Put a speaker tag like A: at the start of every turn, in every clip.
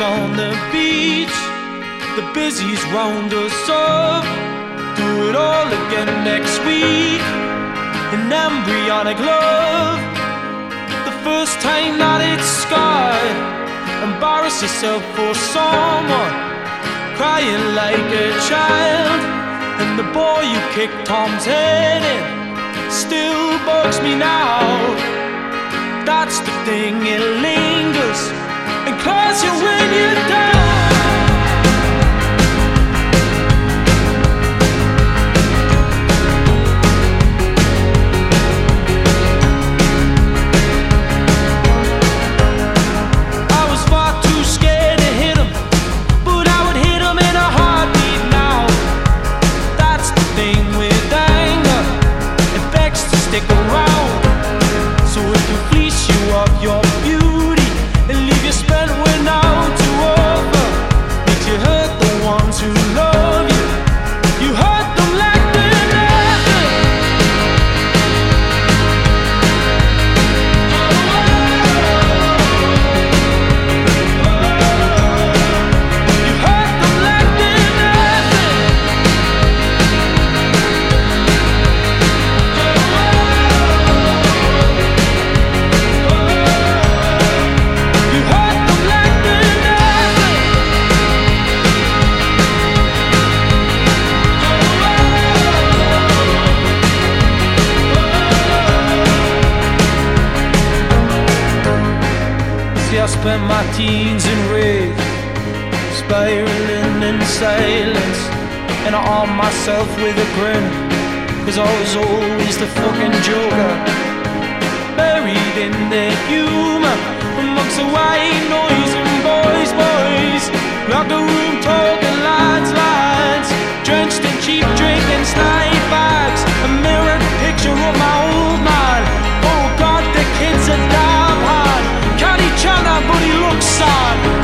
A: on the beach, the busies round us up. Do it all again next week. An embryonic love, the first time that it's scarred. Embarrass yourself for someone, crying like a child. And the boy you kicked Tom's head in still bugs me now. That's the thing, it lingers and claws you when you're down. Myself with a grin, cause I was always the fucking joker. Buried in the humor, amongst the white noise and boys, boys, locker room talking lines, lines, drenched in cheap drink and snipe bags, a mirrored picture of my old man. Oh God, the kid's a damn hand. Can't he chana, but he looks sad.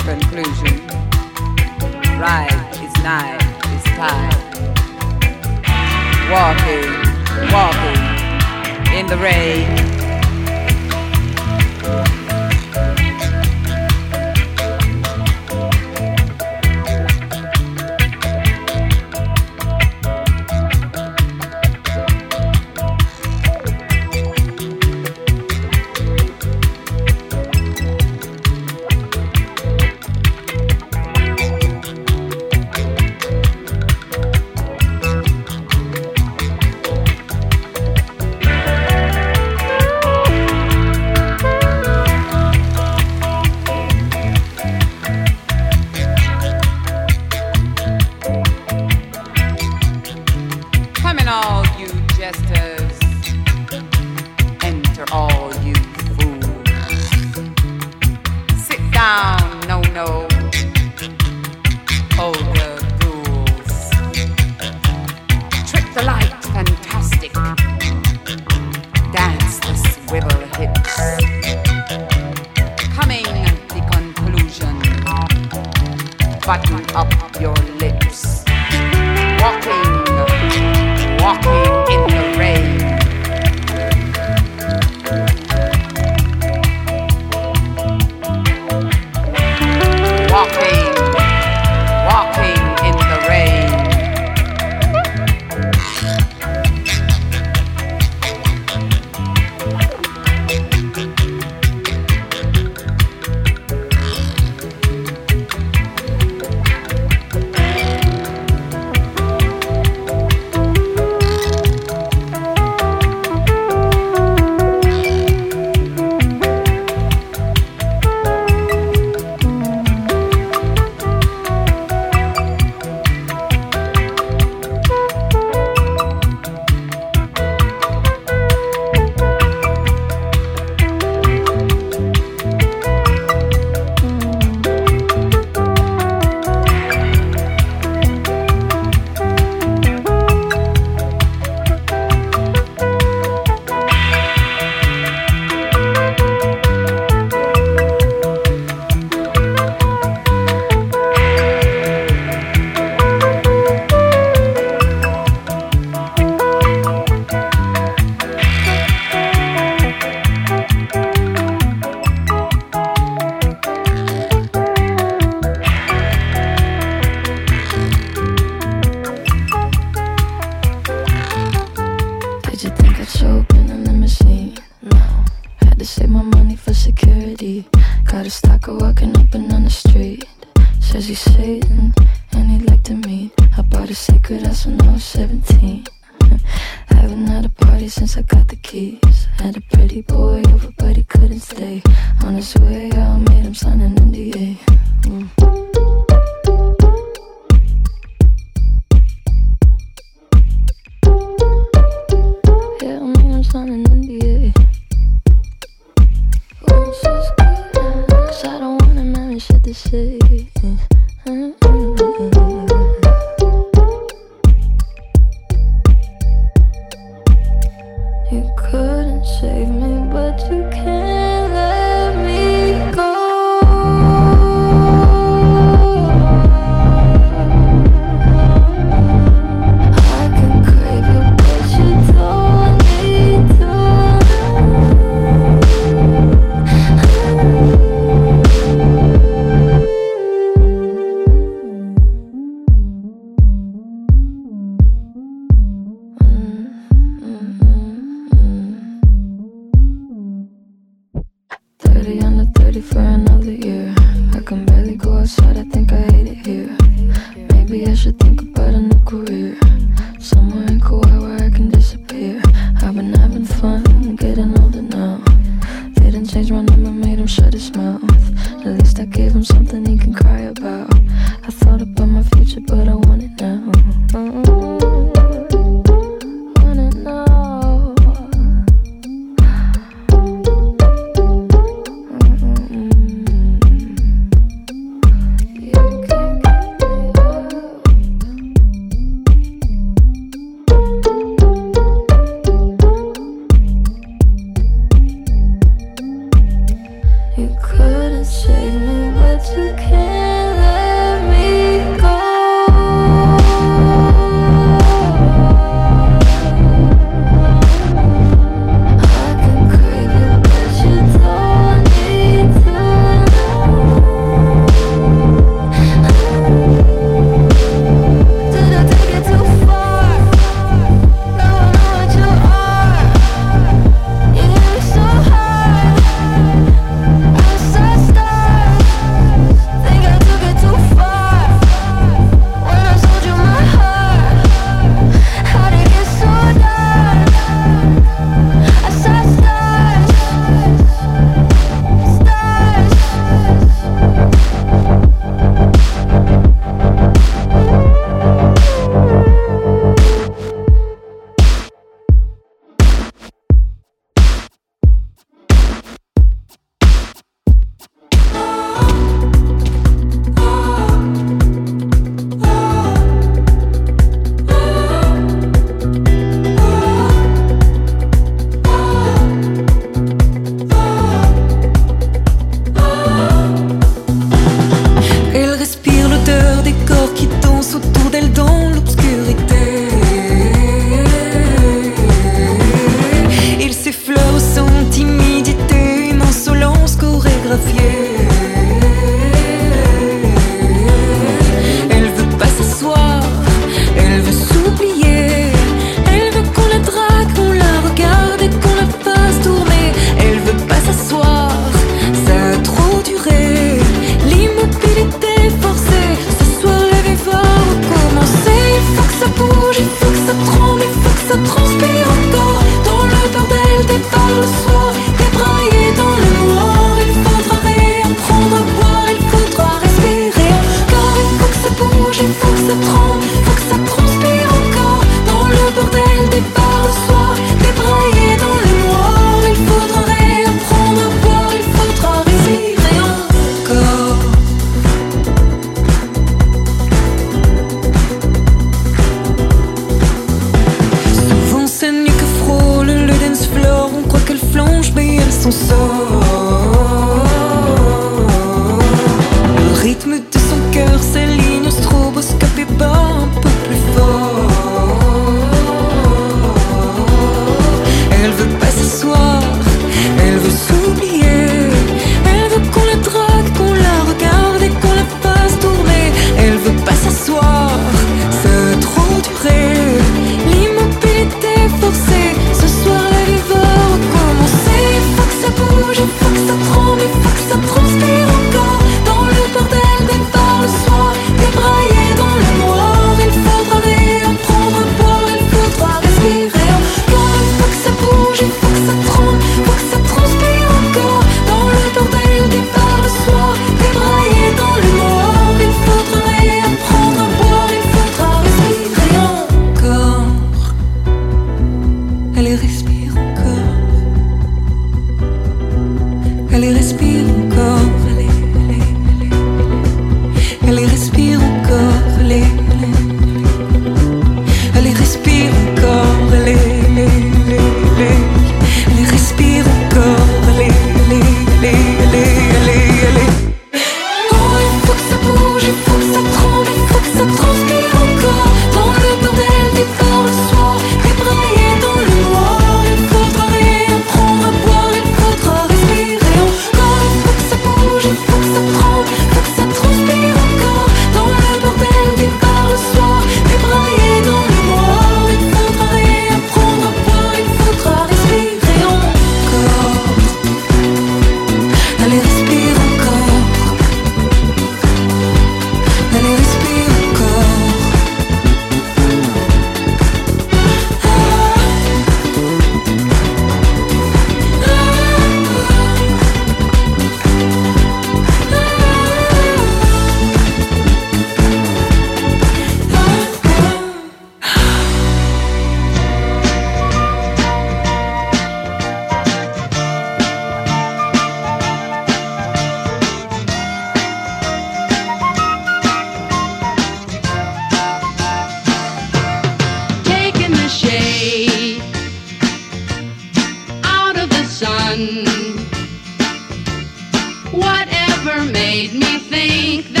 A: made me think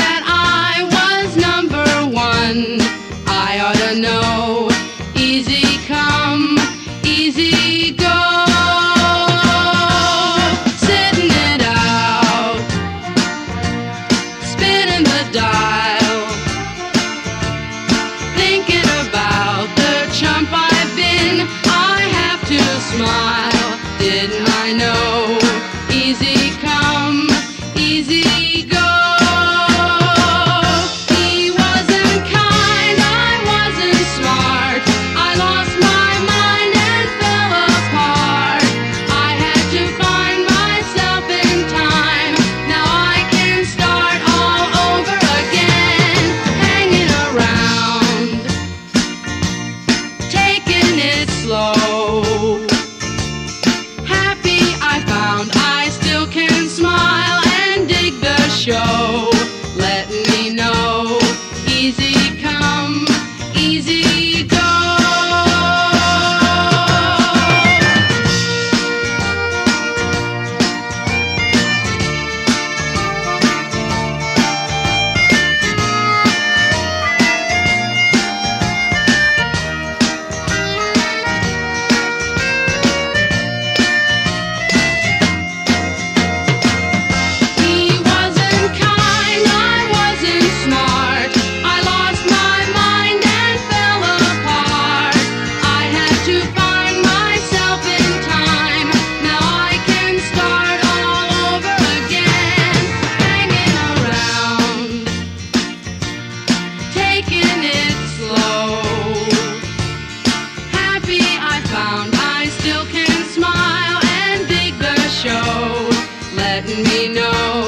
A: go, letting me know.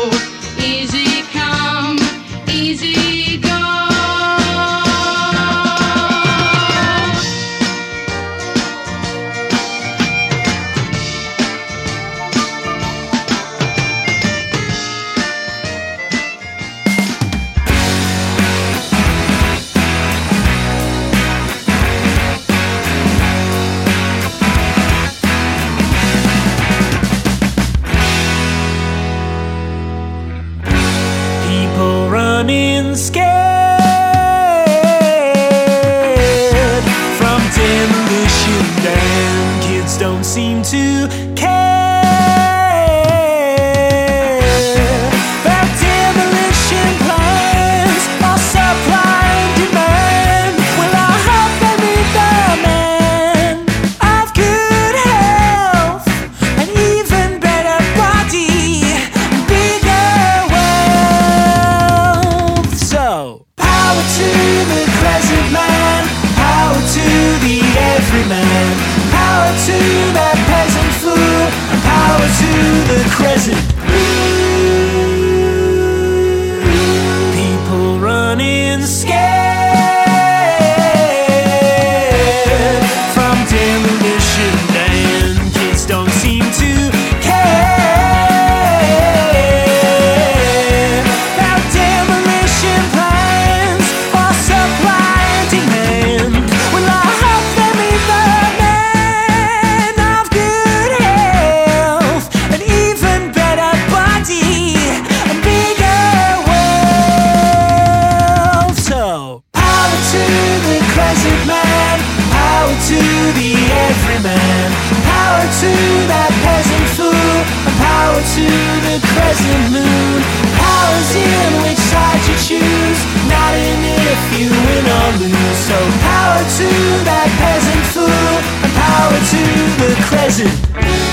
A: to the crescent man, power to the everyman, power to that peasant fool, and
B: power to the
C: crescent moon. Power's in
D: which side you choose, not
E: in if you win or lose. So power to that peasant fool, and power to the crescent.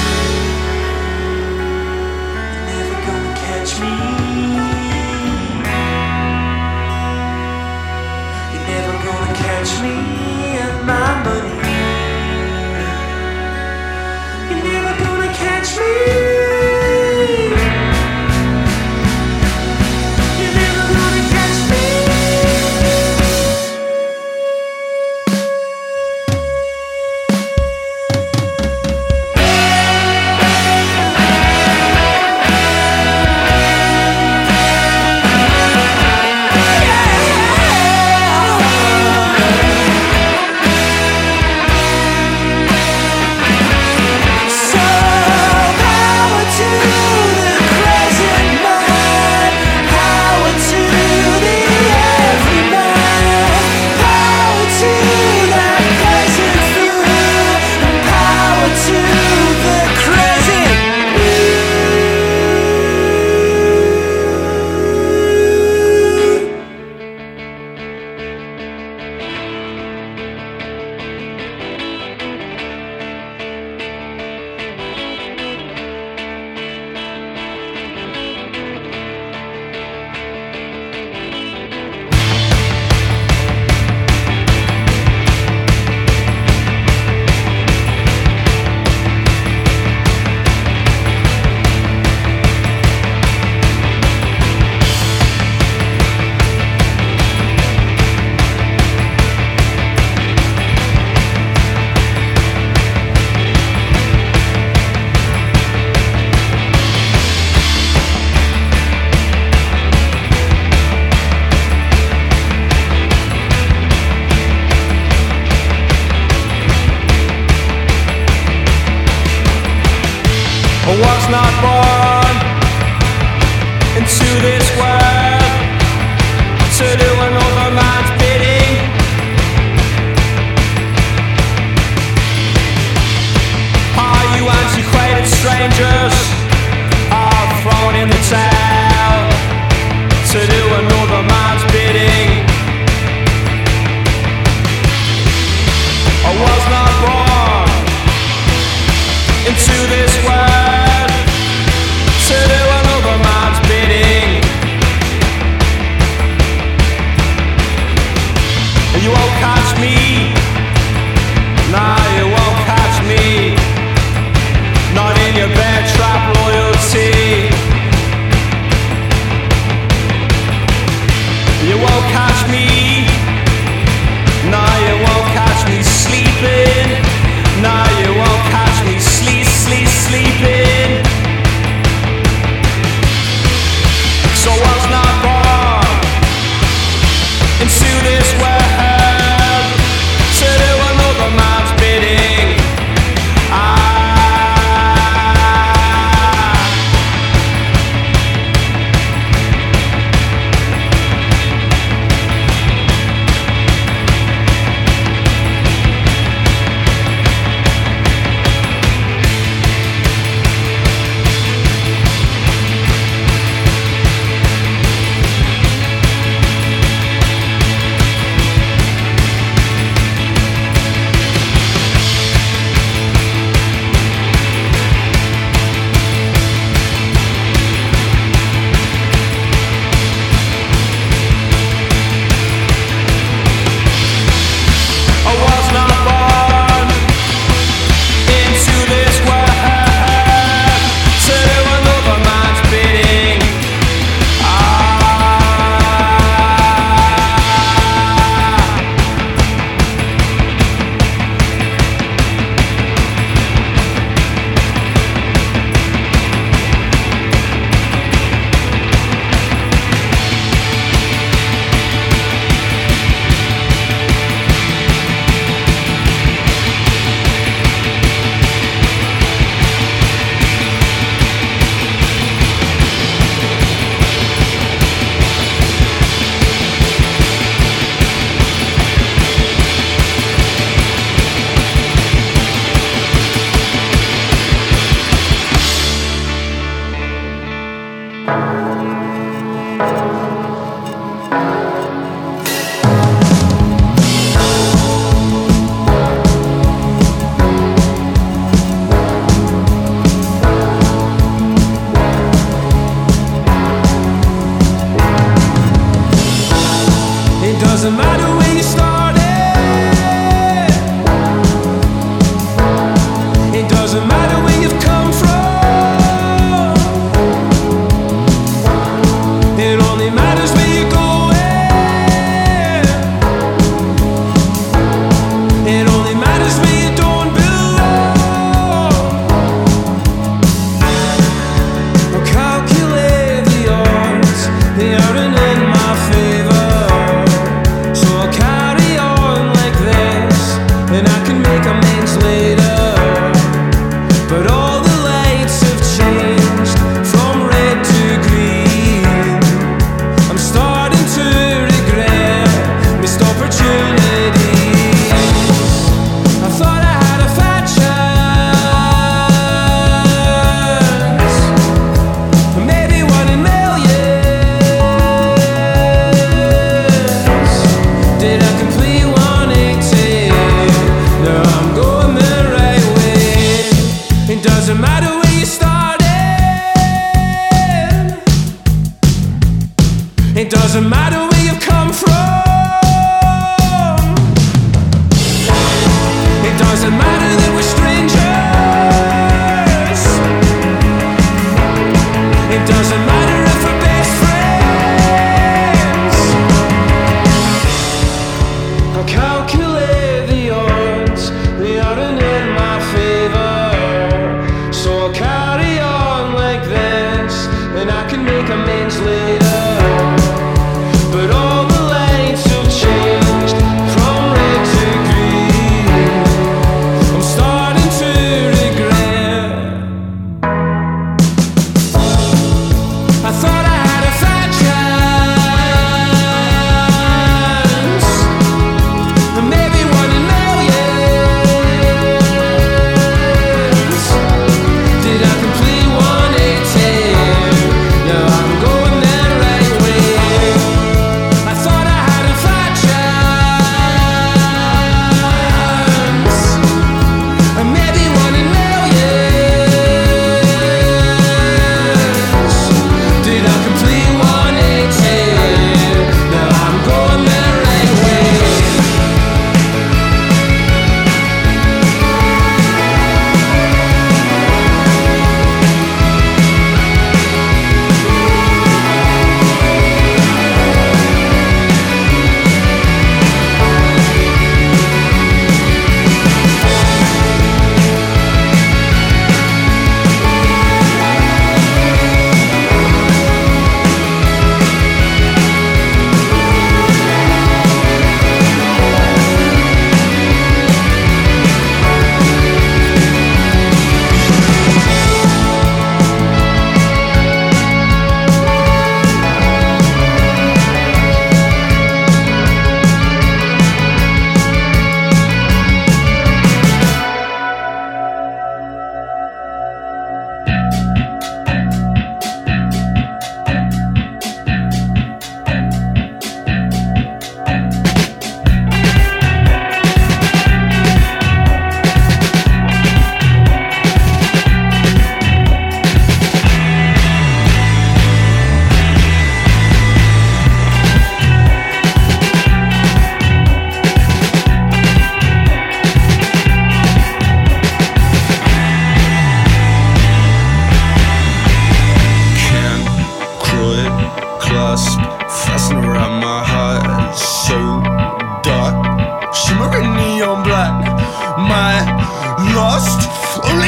E: You're never gonna catch me.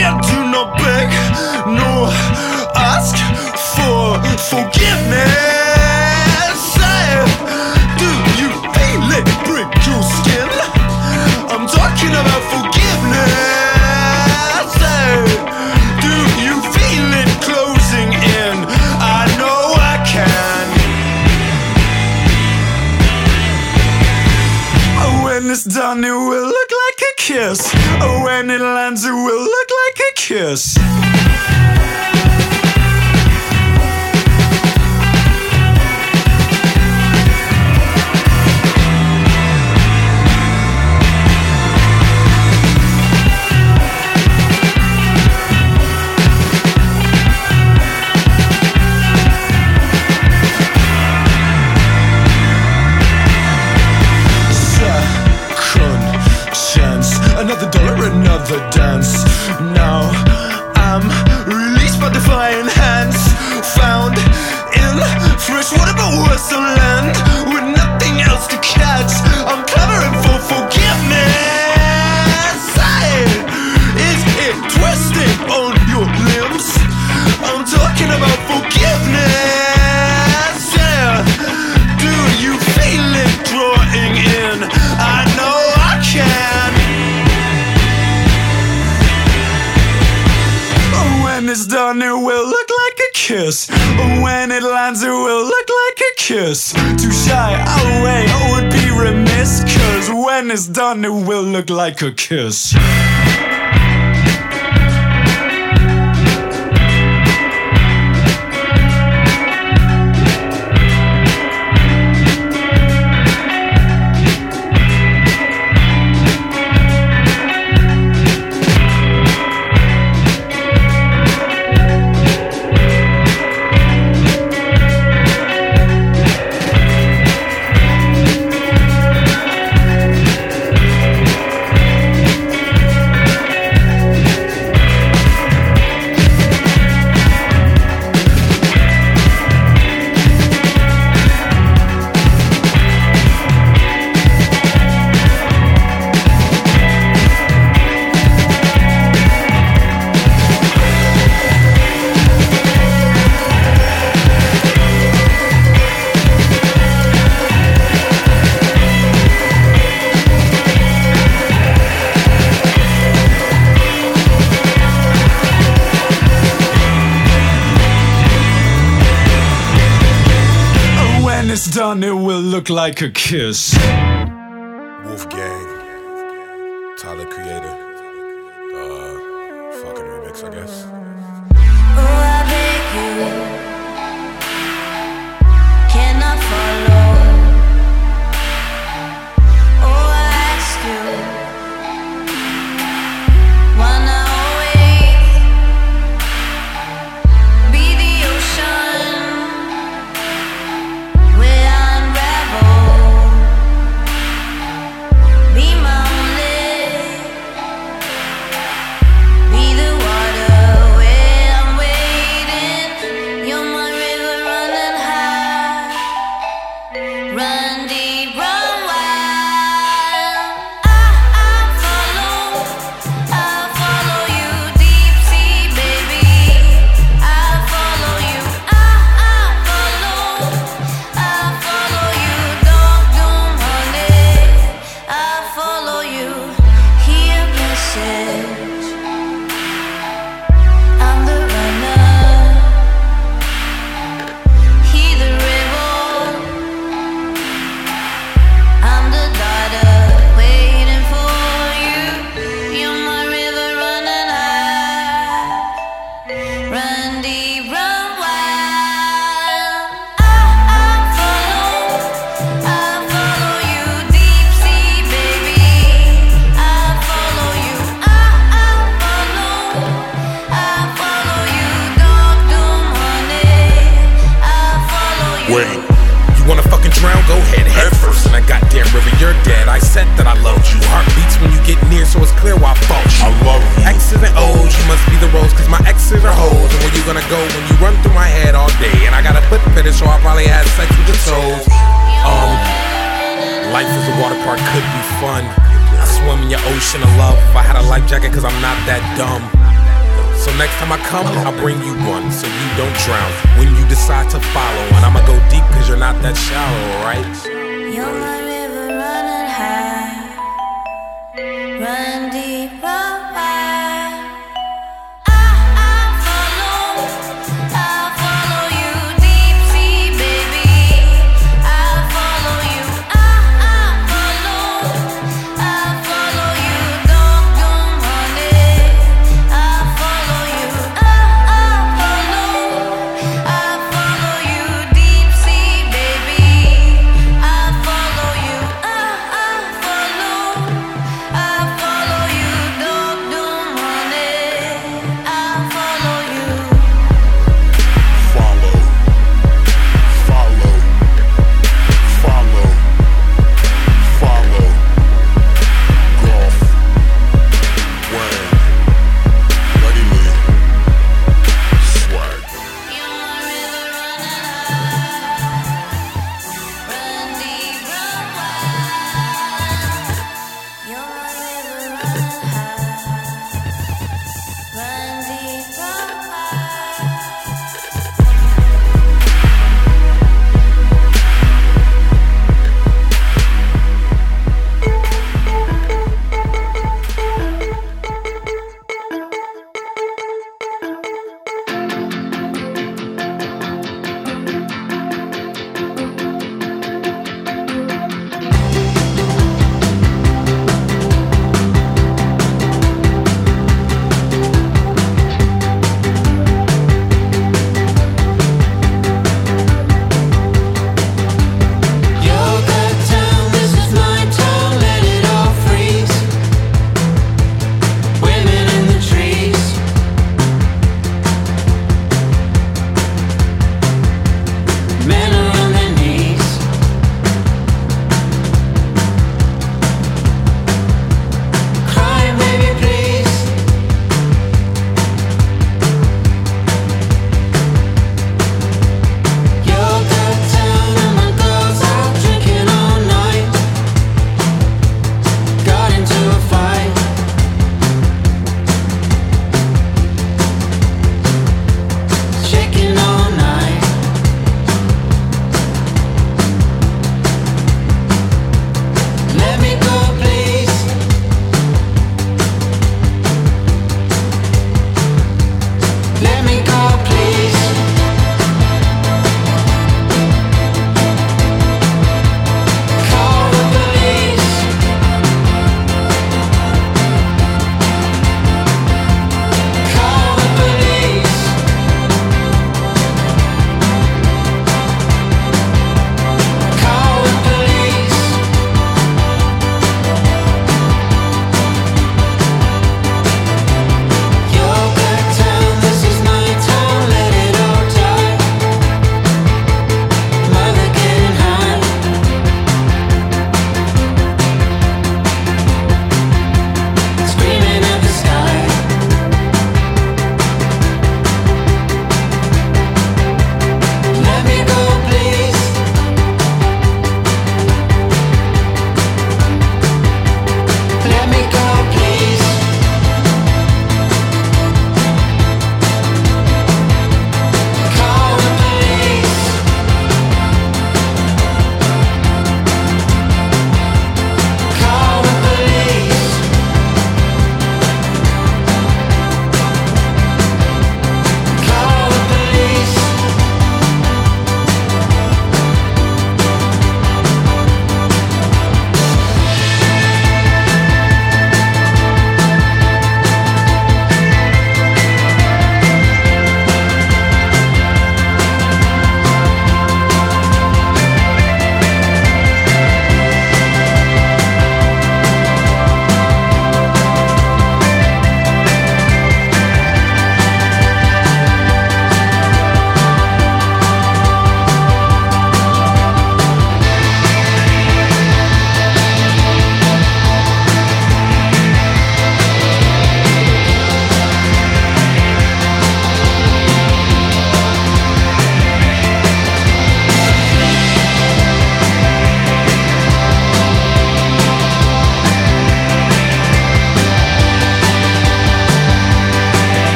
E: can't do no beg, no ask for forgiveness. Like a kiss. Like a
F: kiss.